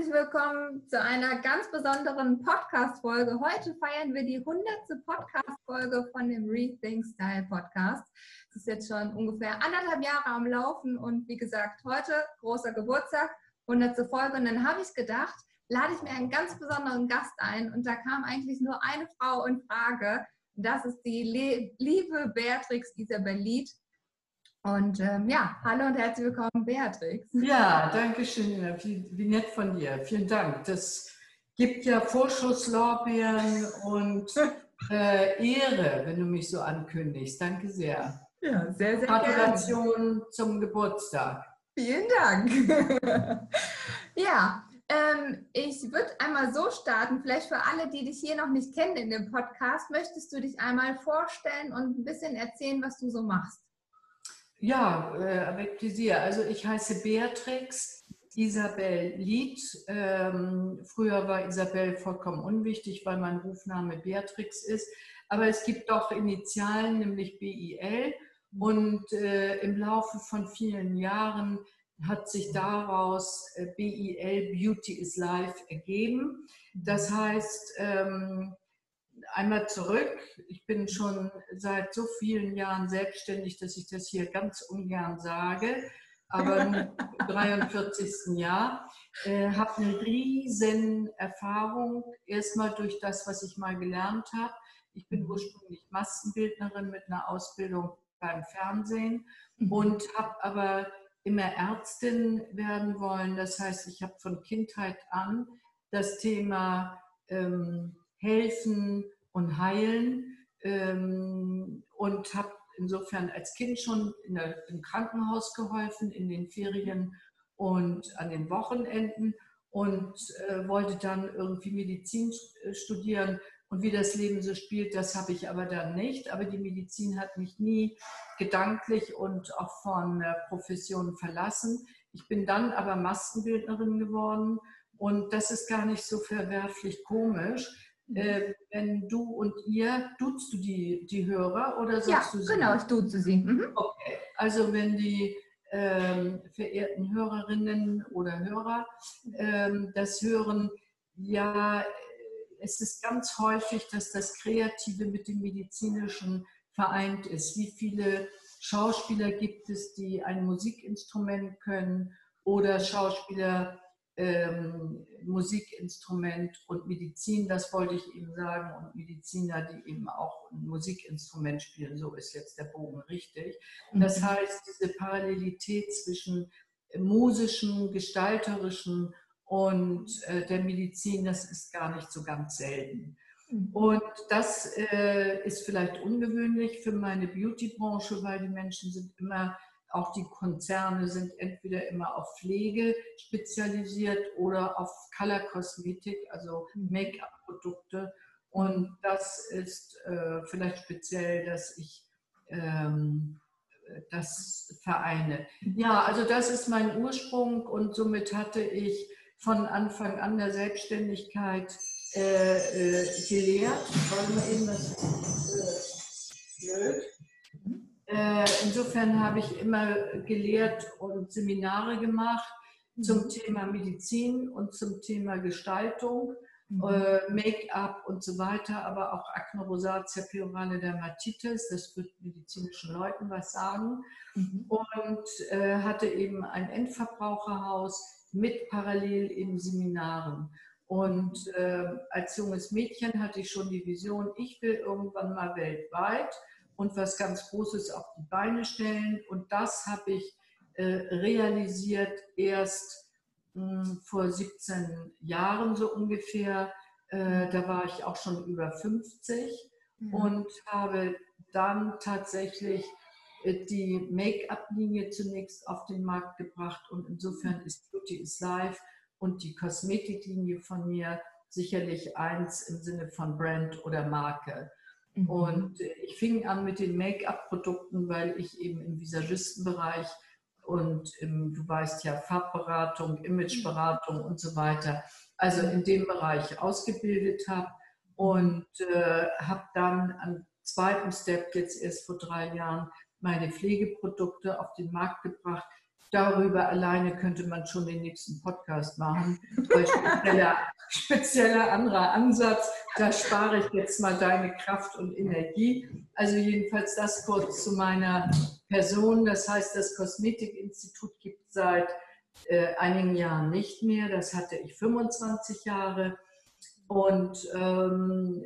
herzlich willkommen zu einer ganz besonderen Podcast-Folge. Heute feiern wir die 100. Podcast-Folge von dem Rethink Style Podcast. Es ist jetzt schon ungefähr anderthalb Jahre am Laufen und wie gesagt, heute großer Geburtstag, 100. Folge. Und dann habe ich gedacht, lade ich mir einen ganz besonderen Gast ein und da kam eigentlich nur eine Frau in Frage. Das ist die liebe Beatrix Isabel Lied. Und ähm, ja, hallo und herzlich willkommen, Beatrix. Ja, danke schön. Wie, wie nett von dir. Vielen Dank. Das gibt ja Vorschusslorbeeren und äh, Ehre, wenn du mich so ankündigst. Danke sehr. Ja, sehr, sehr Gratulation gerne. zum Geburtstag. Vielen Dank. ja, ähm, ich würde einmal so starten, vielleicht für alle, die dich hier noch nicht kennen in dem Podcast, möchtest du dich einmal vorstellen und ein bisschen erzählen, was du so machst? Ja, äh, avec plaisir. Also ich heiße Beatrix Isabel Lied. Ähm, früher war Isabel vollkommen unwichtig, weil mein Rufname Beatrix ist. Aber es gibt doch Initialen, nämlich BIL. Und äh, im Laufe von vielen Jahren hat sich daraus äh, BIL Beauty is Life ergeben. Das heißt, ähm, einmal zurück. Ich bin schon seit so vielen Jahren selbstständig, dass ich das hier ganz ungern sage. Aber im 43. Jahr äh, habe eine riesen Erfahrung. Erstmal durch das, was ich mal gelernt habe. Ich bin ursprünglich Maskenbildnerin mit einer Ausbildung beim Fernsehen mhm. und habe aber immer Ärztin werden wollen. Das heißt, ich habe von Kindheit an das Thema ähm, Helfen, und heilen ähm, und habe insofern als Kind schon der, im Krankenhaus geholfen, in den Ferien und an den Wochenenden und äh, wollte dann irgendwie Medizin äh, studieren. Und wie das Leben so spielt, das habe ich aber dann nicht. Aber die Medizin hat mich nie gedanklich und auch von der Profession verlassen. Ich bin dann aber Maskenbildnerin geworden und das ist gar nicht so verwerflich komisch, äh, wenn du und ihr, duzt du die, die Hörer oder sagst ja, du sie? genau, ich duze sie. Mhm. Okay, also wenn die ähm, verehrten Hörerinnen oder Hörer ähm, das hören, ja, es ist ganz häufig, dass das Kreative mit dem Medizinischen vereint ist. Wie viele Schauspieler gibt es, die ein Musikinstrument können oder Schauspieler, ähm, Musikinstrument und Medizin, das wollte ich eben sagen, und Mediziner, die eben auch ein Musikinstrument spielen, so ist jetzt der Bogen richtig. Das mhm. heißt, diese Parallelität zwischen musischem, gestalterischem und äh, der Medizin, das ist gar nicht so ganz selten. Mhm. Und das äh, ist vielleicht ungewöhnlich für meine Beauty-Branche, weil die Menschen sind immer auch die Konzerne sind entweder immer auf Pflege spezialisiert oder auf Color-Kosmetik, also. Make-up-Produkte. Und das ist äh, vielleicht speziell, dass ich ähm, das vereine. Ja, also das ist mein Ursprung und somit hatte ich von Anfang an der Selbstständigkeit äh, äh, gelehrt. Warte mal eben, das äh, blöd. Äh, insofern habe ich immer gelehrt und Seminare gemacht zum mhm. Thema Medizin und zum Thema Gestaltung, mhm. äh, Make-up und so weiter, aber auch Acne rosacea perorale Dermatitis, das wird medizinischen Leuten was sagen. Mhm. Und äh, hatte eben ein Endverbraucherhaus mit parallel eben Seminaren. Und äh, als junges Mädchen hatte ich schon die Vision, ich will irgendwann mal weltweit und was ganz Großes auf die Beine stellen. Und das habe ich äh, realisiert erst mh, hm, vor 17 Jahren so ungefähr. Äh, da war ich auch schon über 50 mhm. und habe dann tatsächlich äh, die Make-up-Linie zunächst auf den Markt gebracht und insofern ist Beauty is Life und die Kosmetiklinie von mir sicherlich eins im Sinne von Brand oder Marke. Mhm. Und ich fing an mit den Make-up-Produkten, weil ich eben im Visagistenbereich und im, du weißt ja, Farbberatung, Imageberatung und so weiter, also in dem Bereich ausgebildet habe und äh, habe dann am zweiten Step jetzt erst vor drei Jahren meine Pflegeprodukte auf den Markt gebracht, Darüber alleine könnte man schon den nächsten Podcast machen. spezieller, spezieller anderer Ansatz. Da spare ich jetzt mal deine Kraft und Energie. Also jedenfalls das kurz zu meiner Person. Das heißt, das Kosmetikinstitut gibt seit äh, einigen Jahren nicht mehr. Das hatte ich 25 Jahre. Und ähm,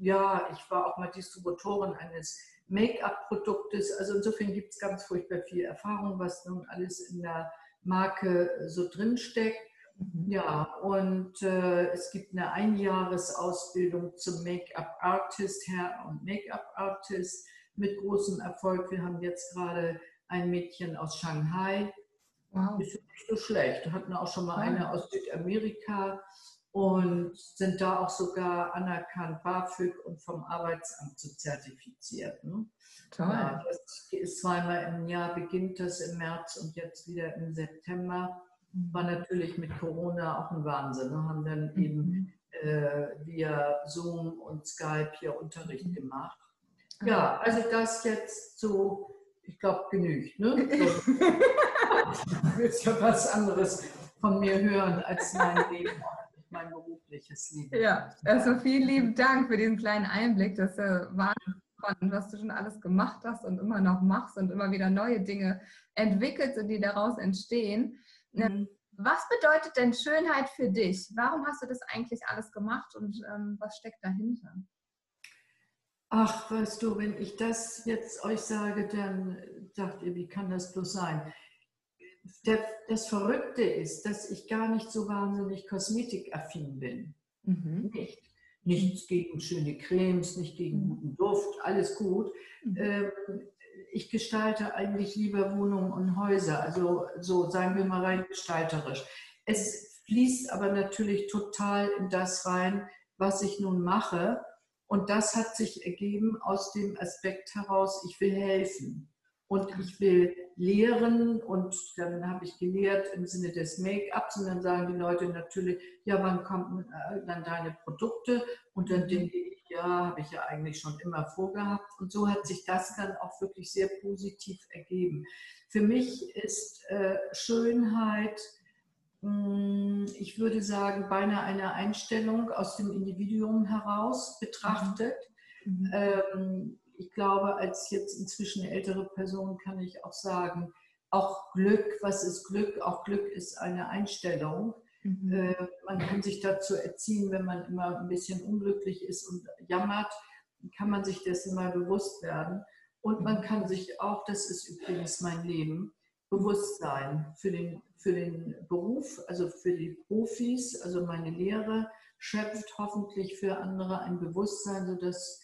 ja, ich war auch mal Distributorin eines Make-up-Produktes. Also insofern gibt es ganz furchtbar viel Erfahrung, was nun alles in der Marke so drinsteckt. Mhm. Ja, und äh, es gibt eine Einjahresausbildung zum Make-up-Artist, Hair- und Make-up-Artist mit großem Erfolg. Wir haben jetzt gerade ein Mädchen aus Shanghai. Wow. Ist nicht so schlecht. Wir hatten auch schon mal eine aus Südamerika und sind da auch sogar anerkannt BAföG und vom Arbeitsamt zu zertifiziert. Ne? Toll. Ja, das ist zweimal im Jahr, beginnt das im März und jetzt wieder im September. Mhm. War natürlich mit Corona auch ein Wahnsinn. Ne? Haben dann mhm. eben äh, via Zoom und Skype hier Unterricht mhm. gemacht. Ja, also das jetzt so, ich glaube, genügt. Ne? So. du willst ja was anderes von mir hören als mein Leben mein berufliches Leben. Ja, also vielen lieben Dank für diesen kleinen Einblick. Das äh, war spannend, was du schon alles gemacht hast und immer noch machst und immer wieder neue Dinge entwickelst und die daraus entstehen. Mhm. Was bedeutet denn Schönheit für dich? Warum hast du das eigentlich alles gemacht und ähm, was steckt dahinter? Ach, weißt du, wenn ich das jetzt euch sage, dann sagt ihr, wie kann das bloß sein? Der, das Verrückte ist, dass ich gar nicht so wahnsinnig kosmetikaffin bin. Mhm. Nicht. Nichts gegen schöne Cremes, nicht gegen mhm. guten Duft, alles gut. Mhm. Ähm, ich gestalte eigentlich lieber Wohnungen und Häuser, also so sagen wir mal rein gestalterisch. Es fließt aber natürlich total in das rein, was ich nun mache. Und das hat sich ergeben aus dem Aspekt heraus, ich will helfen und ich will lehren und dann habe ich gelehrt im Sinne des Make-ups und dann sagen die Leute natürlich, ja, wann kommen äh, dann deine Produkte? Und dann mhm. denke ich, ja, habe ich ja eigentlich schon immer vorgehabt. Und so hat sich das dann auch wirklich sehr positiv ergeben. Für mich ist äh, Schönheit, mh, hm, ich würde sagen, beinahe eine Einstellung aus dem Individuum heraus betrachtet. Mhm. Ähm, ich glaube, als jetzt inzwischen ältere Person kann ich auch sagen, auch Glück, was ist Glück? Auch Glück ist eine Einstellung. Mhm. Äh, man kann sich dazu erziehen, wenn man immer ein bisschen unglücklich ist und jammert, kann man sich dessen mal bewusst werden. Und man mhm. kann sich auch, das ist übrigens mein Leben, bewusst sein für den, für den Beruf, also für die Profis, also meine Lehre schöpft hoffentlich für andere ein Bewusstsein, sodass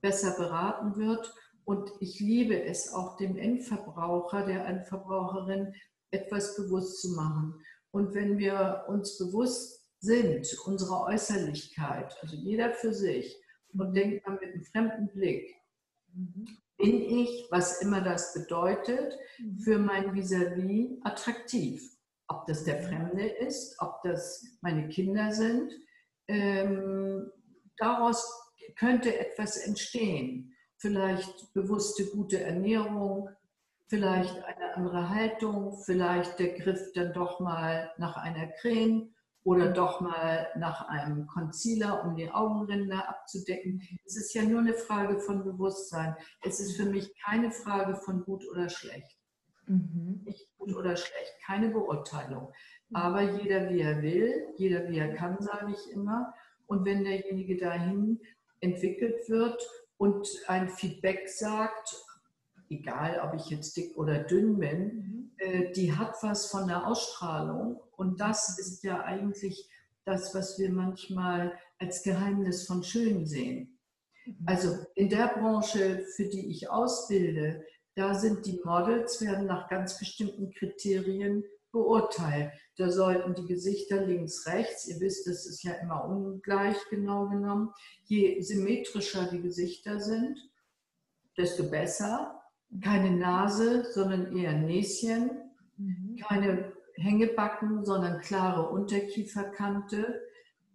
besser beraten wird. Und ich liebe es auch dem Endverbraucher, der Endverbraucherin, etwas bewusst zu machen. Und wenn wir uns bewusst sind, unserer Äußerlichkeit, also jeder für sich, und denkt man mit einem fremden Blick, bin ich, was immer das bedeutet, für mein Vis-à-vis -vis attraktiv. Ob das der Fremde ist, ob das meine Kinder sind. Ähm, daraus könnte etwas entstehen. Vielleicht bewusste gute Ernährung, vielleicht eine andere Haltung, vielleicht der Griff dann doch mal nach einer Creme oder doch mal nach einem Concealer, um die Augenränder abzudecken. Es ist ja nur eine Frage von Bewusstsein. Es ist für mich keine Frage von gut oder schlecht. Mhm. Nicht gut oder schlecht, keine Beurteilung. Aber jeder wie er will, jeder wie er kann, sage ich immer. Und wenn derjenige dahin entwickelt wird und ein Feedback sagt, egal ob ich jetzt dick oder dünn bin, mhm. äh, die hat was von der Ausstrahlung. Und das ist ja eigentlich das, was wir manchmal als Geheimnis von Schön sehen. Mhm. Also in der Branche, für die ich ausbilde, da sind die Models, werden nach ganz bestimmten Kriterien beurteilt. Da sollten die Gesichter links, rechts, ihr wisst, das ist ja immer ungleich genau genommen. Je symmetrischer die Gesichter sind, desto besser. Keine Nase, sondern eher Näschen. Mhm. Keine Hängebacken, sondern klare Unterkieferkante.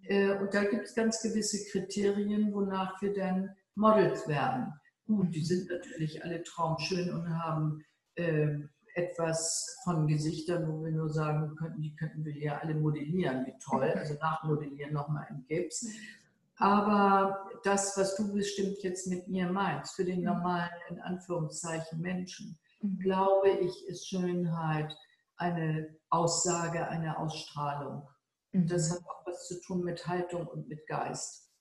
Äh, und da gibt es ganz gewisse Kriterien, wonach wir dann Models werden. Gut, die sind natürlich alle traumschön und haben äh, etwas von Gesichtern, wo wir nur sagen könnten, die könnten wir ja alle modellieren, wie toll, also nachmodellieren nochmal im Gips. Aber das, was du bestimmt jetzt mit mir meinst, für den mhm. normalen, in Anführungszeichen, Menschen, mhm. glaube ich, ist Schönheit eine Aussage, eine Ausstrahlung. Und das mhm. hat auch was zu tun mit Haltung und mit Geist.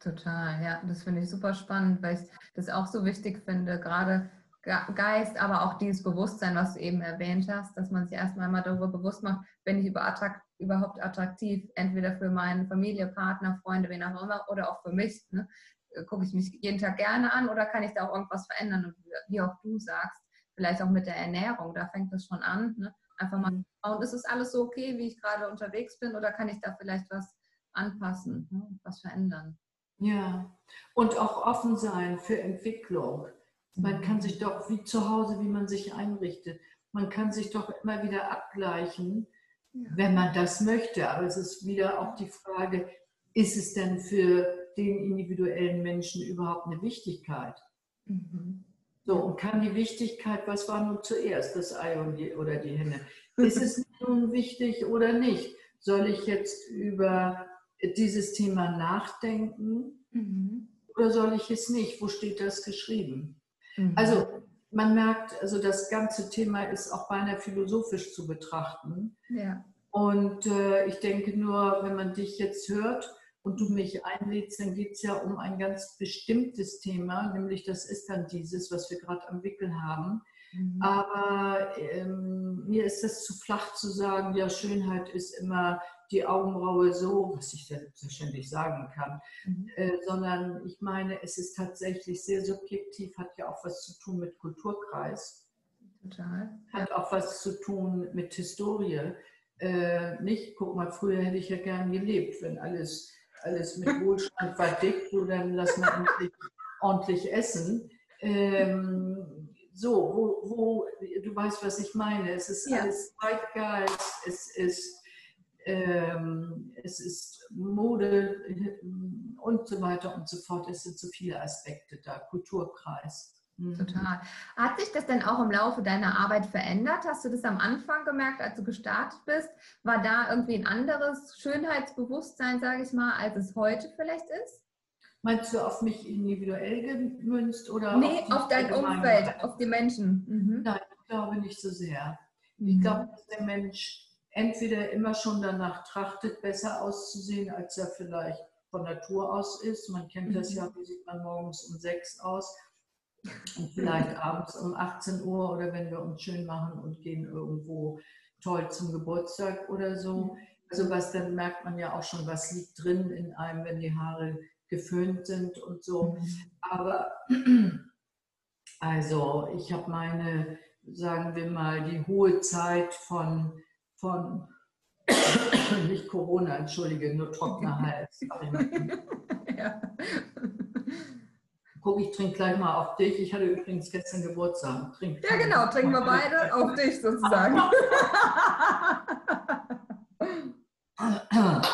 Total, ja, das finde ich super spannend, weil ich das auch so wichtig finde, gerade Geist, aber auch dieses Bewusstsein, was du eben erwähnt hast, dass man sich erstmal mal darüber bewusst macht, bin ich überhaupt attraktiv, entweder für meine Familie, Partner, Freunde, wen auch immer, oder auch für mich. Ne? Gucke ich mich jeden Tag gerne an oder kann ich da auch irgendwas verändern? Und wie auch du sagst, vielleicht auch mit der Ernährung, da fängt das schon an. Ne? Einfach mal schauen, ist es alles so okay, wie ich gerade unterwegs bin, oder kann ich da vielleicht was anpassen, ne? was verändern? Ja, und auch offen sein für Entwicklung. Man kann sich doch wie zu Hause, wie man sich einrichtet, man kann sich doch immer wieder abgleichen, ja. wenn man das möchte. Aber es ist wieder auch die Frage, ist es denn für den individuellen Menschen überhaupt eine Wichtigkeit? Mhm. So, und kann die Wichtigkeit, was war nun zuerst, das Ei die, oder die Henne? Ist es nun wichtig oder nicht? Soll ich jetzt über dieses Thema nachdenken mhm. oder soll ich es nicht? Wo steht das geschrieben? Mhm. Also man merkt, also das ganze Thema ist auch beinahe philosophisch zu betrachten. Ja. Und äh, ich denke nur, wenn man dich jetzt hört und du mich einlädst, dann geht es ja um ein ganz bestimmtes Thema, nämlich das ist dann dieses, was wir gerade am Wickeln haben. Mhm. Aber ähm, mir ist das zu flach zu sagen, ja, Schönheit ist immer die Augenbraue so, was ich selbstverständlich sagen kann, mhm. äh, sondern ich meine, es ist tatsächlich sehr subjektiv, hat ja auch was zu tun mit Kulturkreis. Total. Hat auch was zu tun mit Historie. Äh, nicht, guck mal, früher hätte ich ja gern gelebt, wenn alles, alles mit Wohlstand verdickt, so dann lass mal endlich ordentlich essen. Ähm, so, wo, wo, du weißt, was ich meine. Es ist ja. alles Zeitgeist, es ist ähm, es ist Mode äh, und so weiter und so fort. Es sind so viele Aspekte da, Kulturkreis. Mhm. Total. Hat sich das denn auch im Laufe deiner Arbeit verändert? Hast du das am Anfang gemerkt, als du gestartet bist? War da irgendwie ein anderes Schönheitsbewusstsein, sage ich mal, als es heute vielleicht ist? Meinst du auf mich individuell gemünzt oder nee, auf, auf dein Umfeld, auf die Menschen? Mhm. Nein, ich glaube nicht so sehr. Mhm. Ich glaube, dass der Mensch entweder immer schon danach trachtet, besser auszusehen, als er vielleicht von Natur aus ist. Man kennt das ja, wie sieht man morgens um sechs aus und vielleicht abends um 18 Uhr oder wenn wir uns schön machen und gehen irgendwo toll zum Geburtstag oder so. Also was, dann merkt man ja auch schon, was liegt drin in einem, wenn die Haare geföhnt sind und so. Aber also ich habe meine, sagen wir mal, die hohe Zeit von von, nicht Corona, entschuldige, nur trockener Hals. ja. Guck, ich trinke gleich mal auf dich. Ich hatte übrigens gestern Geburtstag. Trink ja, genau, trinken wir beide auf dich sozusagen.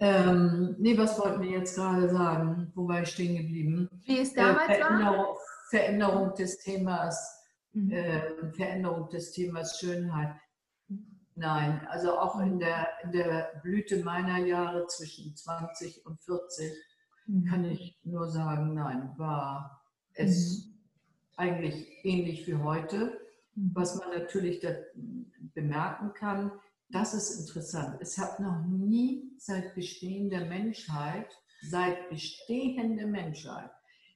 ähm, nee, was wollten wir jetzt gerade sagen? Wo war ich stehen geblieben? Wie es damals äh, Veränderung, war? Veränderung des Themas, mhm. äh, Veränderung des Themas Schönheit. Nein, also auch in der, in der Blüte meiner Jahre zwischen 20 und 40 mhm. kann ich nur sagen, nein, war es mhm. eigentlich ähnlich wie heute. Mhm. Was man natürlich bemerken kann, das ist interessant. Es hat noch nie seit Bestehen der Menschheit, seit Bestehen der Menschheit,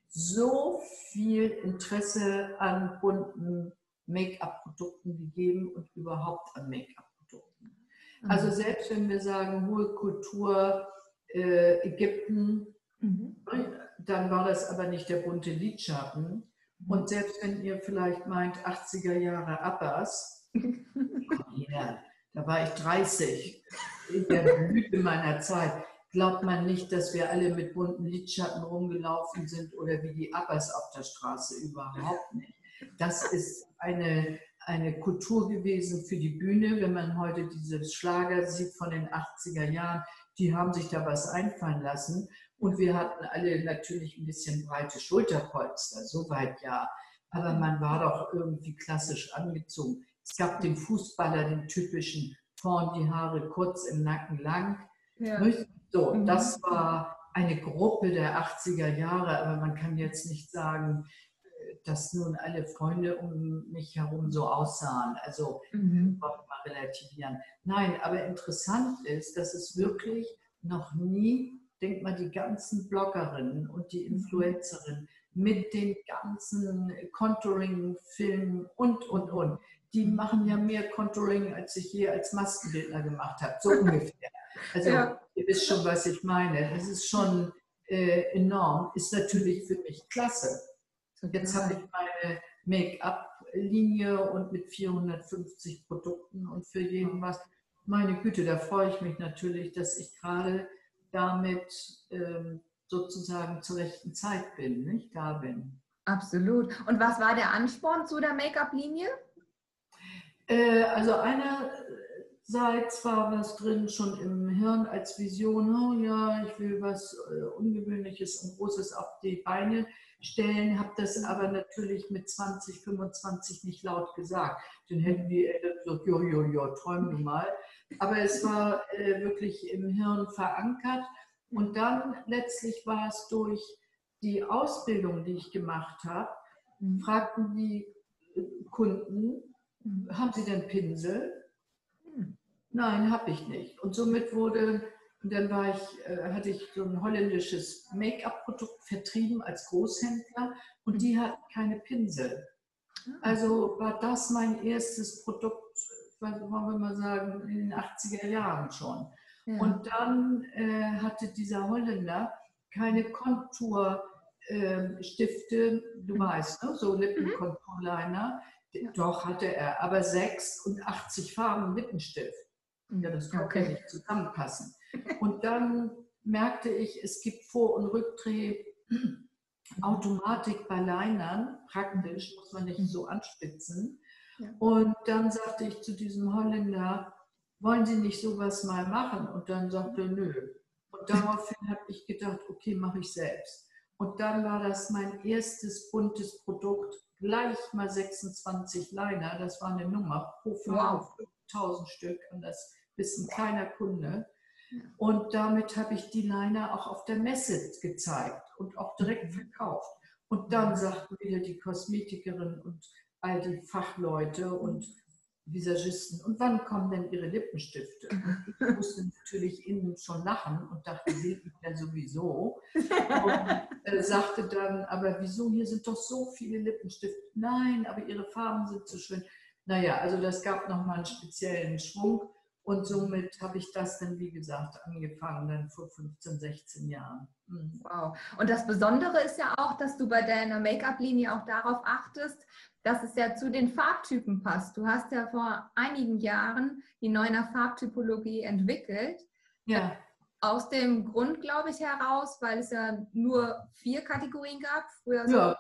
so viel Interesse an bunten Make-up-Produkten gegeben und überhaupt an Make-up. Also mhm. selbst wenn wir sagen, hohe Kultur äh, Ägypten, mhm. dann war das aber nicht der bunte Lidschatten. Mhm. Und selbst wenn ihr vielleicht meint 80er Jahre Abbas, ja, da war ich 30 in der Blüte meiner Zeit, glaubt man nicht, dass wir alle mit bunten Lidschatten rumgelaufen sind oder wie die Abbas auf der Straße. Überhaupt nicht. Das ist eine eine Kultur gewesen für die Bühne. Wenn man heute diese Schlager sieht von den 80er Jahren, die haben sich da was einfallen lassen. Und wir hatten alle natürlich ein bisschen breite Schulterpolster, soweit ja. aber man war doch irgendwie klassisch angezogen. Es gab den Fußballer, den typischen, vorn die Haare kurz im Nacken lang. Ja. So, mhm. das war eine Gruppe der 80er Jahre, aber man kann jetzt nicht sagen, dass nun alle Freunde um mich herum so aussahen. Also mhm. mal relativieren. Nein, aber interessant ist, dass es wirklich noch nie, denk mal, die ganzen Bloggerinnen und die mhm. Influencerinnen mit den ganzen Contouring-Filmen und, und, und, die machen ja mehr Contouring, als ich je als Maskenbildner gemacht habe, so ungefähr. Also ja. ihr wisst schon, was ich meine. Das ist schon äh, enorm, ist natürlich für mich klasse. Jetzt habe ich meine Make-up-Linie und mit 450 Produkten und für jeden was. Meine Güte, da freue ich mich natürlich, dass ich gerade damit ähm, sozusagen zur rechten Zeit bin, nicht da bin. Absolut. Und was war der Ansporn zu der Make-up-Linie? Äh, also einerseits war was drin schon im Hirn als Vision, oh ja, ich will was äh, Ungewöhnliches und Großes auf die Beine stellen, habe das aber natürlich mit 20, 25 nicht laut gesagt. Dann hätten die Eltern gesagt, jo, jo, jo, träum du mal. Aber es war äh, wirklich im Hirn verankert. Und dann letztlich war es durch die Ausbildung, die ich gemacht habe, mhm. fragten die äh, Kunden, mhm. haben Sie denn Pinsel? Mhm. Nein, habe ich nicht. Und somit wurde und dann war ich, äh, hatte ich so ein holländisches Make-up-Produkt vertrieben als Großhändler und die hatten keine Pinsel. Ah. Also war das mein erstes Produkt, wollen wir mal sagen, in den 80er Jahren schon. Ja. Und dann äh, hatte dieser Holländer keine Konturstifte, äh, du weißt, ne? so Lippenkonturliner. Mhm. Doch hatte er, aber 86 Farben Lippenstift. Ja, das konnte okay. nicht zusammenpassen. Und dann merkte ich, es gibt Vor- und Rückdreh. Automatik bei Linern, praktisch, muss man nicht so anspitzen. Und dann sagte ich zu diesem Holländer, wollen Sie nicht sowas mal machen? Und dann sagte er, nö. Und daraufhin habe ich gedacht, okay, mache ich selbst. Und dann war das mein erstes buntes Produkt, gleich mal 26 Liner. Das war eine Nummer pro Farbe, wow. 5000 Stück. Und das ist ein kleiner Kunde. Und damit habe ich die Liner auch auf der Messe gezeigt und auch direkt mhm. verkauft. Und dann sagten wieder die Kosmetikerin und all die Fachleute und Visagisten, und wann kommen denn Ihre Lippenstifte? Und ich musste natürlich innen schon lachen und dachte, will ich ja sowieso. Und äh, sagte dann, aber wieso, hier sind doch so viele Lippenstifte. Nein, aber Ihre Farben sind so schön. Naja, also das gab nochmal einen speziellen Schwung. Und somit habe ich das dann, wie gesagt, angefangen, dann vor 15, 16 Jahren. Mhm. Wow. Und das Besondere ist ja auch, dass du bei deiner Make-up-Linie auch darauf achtest, dass es ja zu den Farbtypen passt. Du hast ja vor einigen Jahren die neuner Farbtypologie entwickelt. Ja. Aus dem Grund, glaube ich, heraus, weil es ja nur vier Kategorien gab. Früher ja.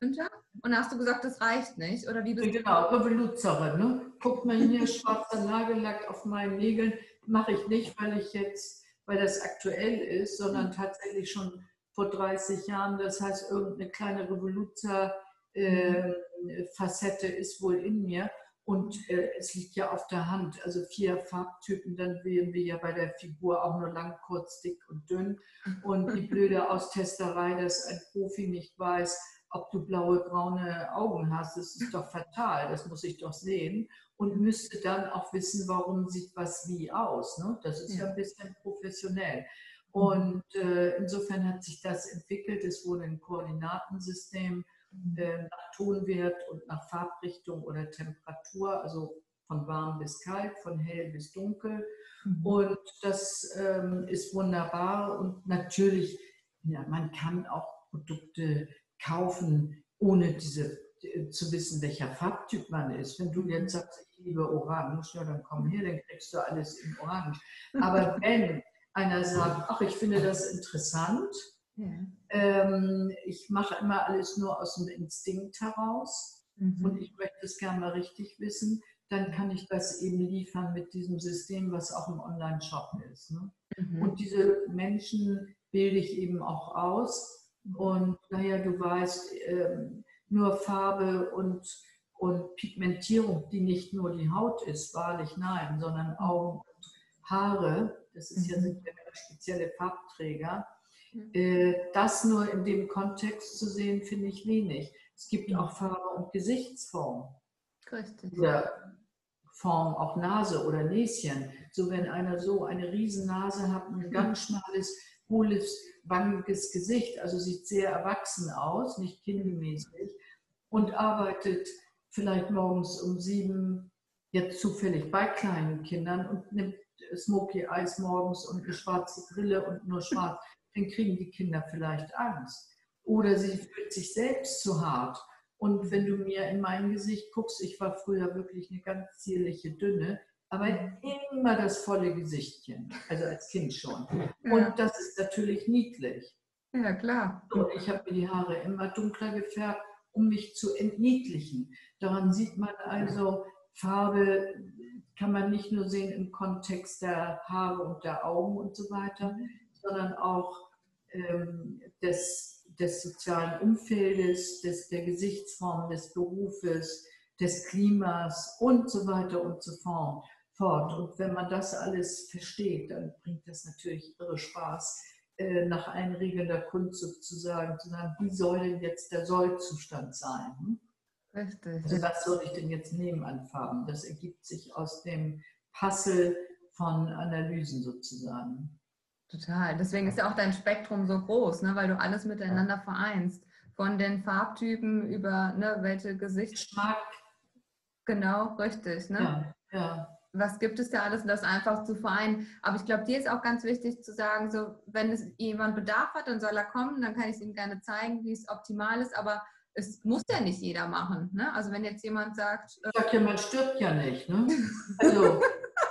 Winter. Und hast du gesagt, das reicht nicht? Oder wie bist genau, Revoluzerin. Ne? Guckt mal hier, schwarzer Nagellack auf meinen Nägeln. Mache ich nicht, weil ich jetzt, weil das aktuell ist, sondern tatsächlich schon vor 30 Jahren. Das heißt, irgendeine kleine Revoluzer-Facette äh, ist wohl in mir. Und äh, es liegt ja auf der Hand, also vier Farbtypen, dann wählen wir ja bei der Figur auch nur lang, kurz, dick und dünn. Und die blöde Austesterei, dass ein Profi nicht weiß, ob du blaue, braune Augen hast, das ist doch fatal, das muss ich doch sehen. Und müsste dann auch wissen, warum sieht was wie aus. Ne? Das ist ja. ja ein bisschen professionell. Und äh, insofern hat sich das entwickelt. Es wurde ein Koordinatensystem mhm. äh, nach Tonwert und nach Farbrichtung oder Temperatur, also von warm bis kalt, von hell bis dunkel. Mhm. Und das ähm, ist wunderbar. Und natürlich, ja, man kann auch Produkte kaufen, ohne diese, äh, zu wissen, welcher Farbtyp man ist. Wenn du jetzt mhm. sagst, ich liebe Orange, ja, dann komm her, dann kriegst du alles in Orange. Aber wenn einer sagt, ach, ich finde das interessant, ja. ähm, ich mache immer alles nur aus dem Instinkt heraus mhm. und ich möchte es gerne mal richtig wissen, dann kann ich das eben liefern mit diesem System, was auch im Online-Shop ist. Ne? Mhm. Und diese Menschen bilde ich eben auch aus und naja, du weißt, ähm, nur Farbe und, und Pigmentierung, die nicht nur die Haut ist, wahrlich nein, sondern Augen und Haare. Das ist ja, mhm. sind ja spezielle Farbträger. Mhm. Äh, das nur in dem Kontext zu sehen, finde ich wenig. Es gibt auch Farbe und Gesichtsform. Richtig. Oder Form, auch Nase oder Näschen. So wenn einer so eine Riesennase hat, ein ganz schmales, hohles, wangiges Gesicht, also sieht sehr erwachsen aus, nicht kindermäßig, und arbeitet vielleicht morgens um sieben, jetzt zufällig bei kleinen Kindern und nimmt Smoky Eyes morgens und eine schwarze Brille und nur schwarz, dann kriegen die Kinder vielleicht Angst. Oder sie fühlt sich selbst zu hart. Und wenn du mir in mein Gesicht guckst, ich war früher wirklich eine ganz zierliche, dünne, aber immer das volle Gesichtchen, also als Kind schon. Und ja. das ist natürlich niedlich. Ja, klar. Und ich habe mir die Haare immer dunkler gefärbt, um mich zu entniedlichen. Daran sieht man also, Farbe kann man nicht nur sehen im Kontext der Haare und der Augen und so weiter, sondern auch ähm, des des sozialen Umfeldes, des, der Gesichtsform, des Berufes, des Klimas und so weiter und so fort. Und wenn man das alles versteht, dann bringt das natürlich irre Spaß, äh, nach allen Regeln der Kunst sozusagen zu sagen, wie soll denn jetzt der Sollzustand sein? Hm? Richtig. Also was soll ich denn jetzt nehmen an Farben? Das ergibt sich aus dem Puzzle von Analysen sozusagen. Total. Deswegen ist ja auch dein Spektrum so groß, ne? weil du alles miteinander vereinst. Von den Farbtypen über ne, welche Gesichtsschmack. Genau, richtig. Ne? Ja, ja. Was gibt es da alles, das einfach zu vereinen? Aber ich glaube, dir ist auch ganz wichtig zu sagen, so wenn es jemand Bedarf hat, dann soll er kommen, dann kann ich es ihm gerne zeigen, wie es optimal ist. Aber es muss ja nicht jeder machen. Ne? Also wenn jetzt jemand sagt. Äh, ich sag ja, man stirbt ja nicht. Ne? Also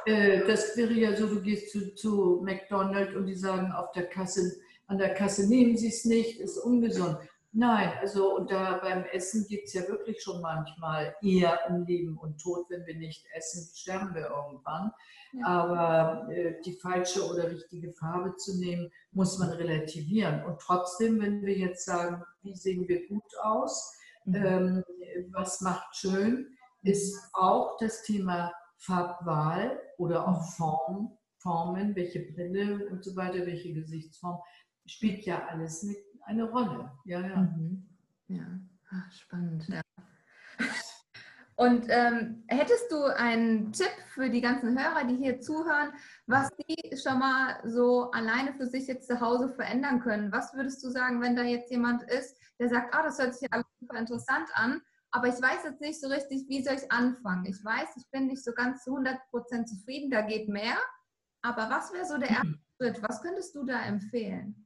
äh, das wäre ja so, du gehst zu, zu McDonald's und die sagen auf der Kasse, an der Kasse nehmen sie es nicht, ist ungesund. Nein, also und da beim Essen geht es ja wirklich schon manchmal eher um Leben und Tod. Wenn wir nicht essen, sterben wir irgendwann. Ja. Aber äh, die falsche oder richtige Farbe zu nehmen, muss man relativieren. Und trotzdem, wenn wir jetzt sagen, wie sehen wir gut aus, mhm. ähm, was macht schön, ist auch das Thema Farbwahl oder auch Form, Formen, welche Brille und so weiter, welche Gesichtsform, spielt ja alles eine Rolle. Ja, ja. Mhm. Ja, Ach, spannend. Ja. Und ähm, hättest du einen Tipp für die ganzen Hörer, die hier zuhören, was die schon mal so alleine für sich jetzt zu Hause verändern können? Was würdest du sagen, wenn da jetzt jemand ist, der sagt, ah, das hört sich ja alles super interessant an, aber ich weiß jetzt nicht so richtig, wie soll ich anfangen? Ich weiß, ich bin nicht so ganz zu 100% zufrieden, da geht mehr. Aber was wäre so der erste mhm. Schritt? Was könntest du da empfehlen?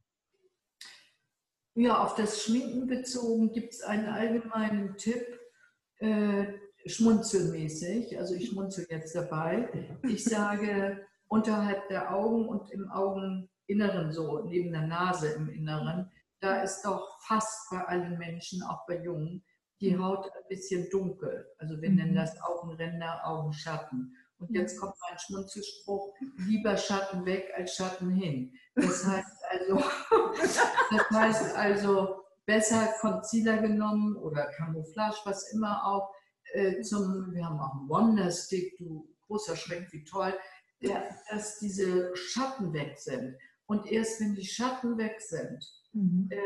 Ja, auf das Schminken bezogen gibt es einen allgemeinen Tipp, äh, schmunzelmäßig. Also ich schmunzel jetzt dabei. Ich sage unterhalb der Augen und im Augeninneren, so neben der Nase im Inneren, da ist doch fast bei allen Menschen, auch bei Jungen, die Haut ein bisschen dunkel. Also wir mhm. nennen das Augenränder, Augenschatten. Und jetzt kommt mein Schmunzelspruch, lieber Schatten weg als Schatten hin. Das heißt also, das heißt also besser Concealer genommen oder Camouflage, was immer auch äh, zum, wir haben auch einen Wonder Stick, du großer Schreck, wie toll, der, dass diese Schatten weg sind. Und erst wenn die Schatten weg sind, mhm. äh,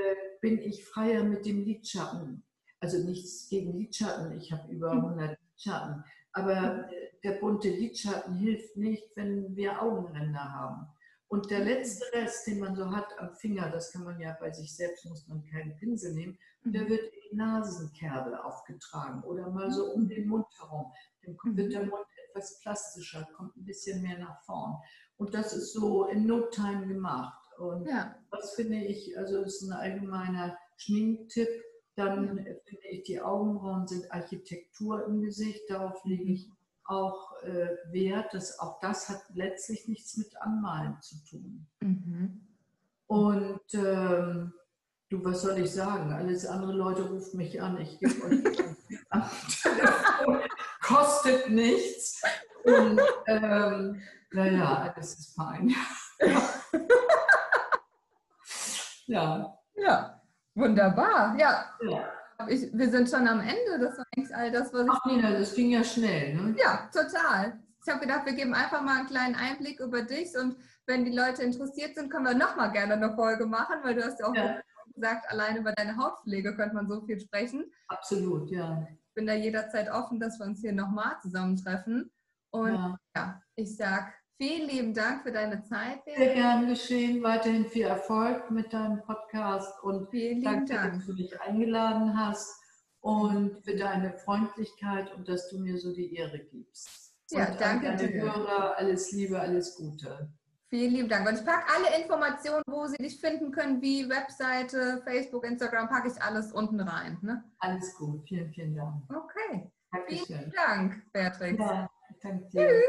bin ich freier mit dem Lidschatten also nichts gegen Lidschatten, ich habe über 100 hm. Lidschatten, aber äh, der bunte Lidschatten hilft nicht, wenn wir Augenränder haben. Und der letzte Rest, den man so hat am Finger, das kann man ja bei sich selbst, muss man keinen Pinsel nehmen, der mhm. wird in die Nasenkerbe aufgetragen oder mal so um den Mund herum. Dann wird der Mund etwas plastischer, kommt ein bisschen mehr nach vorn. Und das ist so in No Time gemacht. Und ja. das finde ich, also ist ein allgemeiner Schminktipp dann finde ich, die Augenbrauen sind Architektur im Gesicht. Darauf lege ich auch äh, Wert, dass auch das hat letztlich nichts mit Anmalen zu tun. Mhm. Und ähm, du, was soll ich sagen? Alles andere Leute rufen mich an. Ich gebe euch am Telefon. Kostet nichts. Und ähm, naja, alles ist fein. ja. Ja. Wunderbar, ja. ja. Ich, wir sind schon am Ende. Das war eigentlich all das, was ich. Ach, Nina, das ging ja schnell, ne? Ja, total. Ich habe gedacht, wir geben einfach mal einen kleinen Einblick über dich und wenn die Leute interessiert sind, können wir nochmal gerne eine Folge machen, weil du hast ja auch ja. gesagt, allein über deine Hautpflege könnte man so viel sprechen. Absolut, ja. Ich bin da jederzeit offen, dass wir uns hier nochmal zusammentreffen. Und ja, ja ich sage vielen lieben Dank für deine Zeit. Sehr gern geschehen. Weiterhin viel Erfolg mit deinem Podcast und vielen danke, Dank. dass du mich eingeladen hast und für deine Freundlichkeit und dass du mir so die Ehre gibst. Ja, und danke an deine dir. Hörer alles Liebe, alles Gute. Vielen lieben Dank. Und ich packe alle Informationen, wo Sie dich finden können, wie Webseite, Facebook, Instagram, packe ich alles unten rein. Ne? Alles gut. Vielen, vielen Dank. Okay. Dankeschön. Vielen Dank, Beatrix. Ja, danke dir.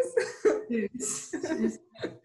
Tschüss. Tschüss. Tschüss.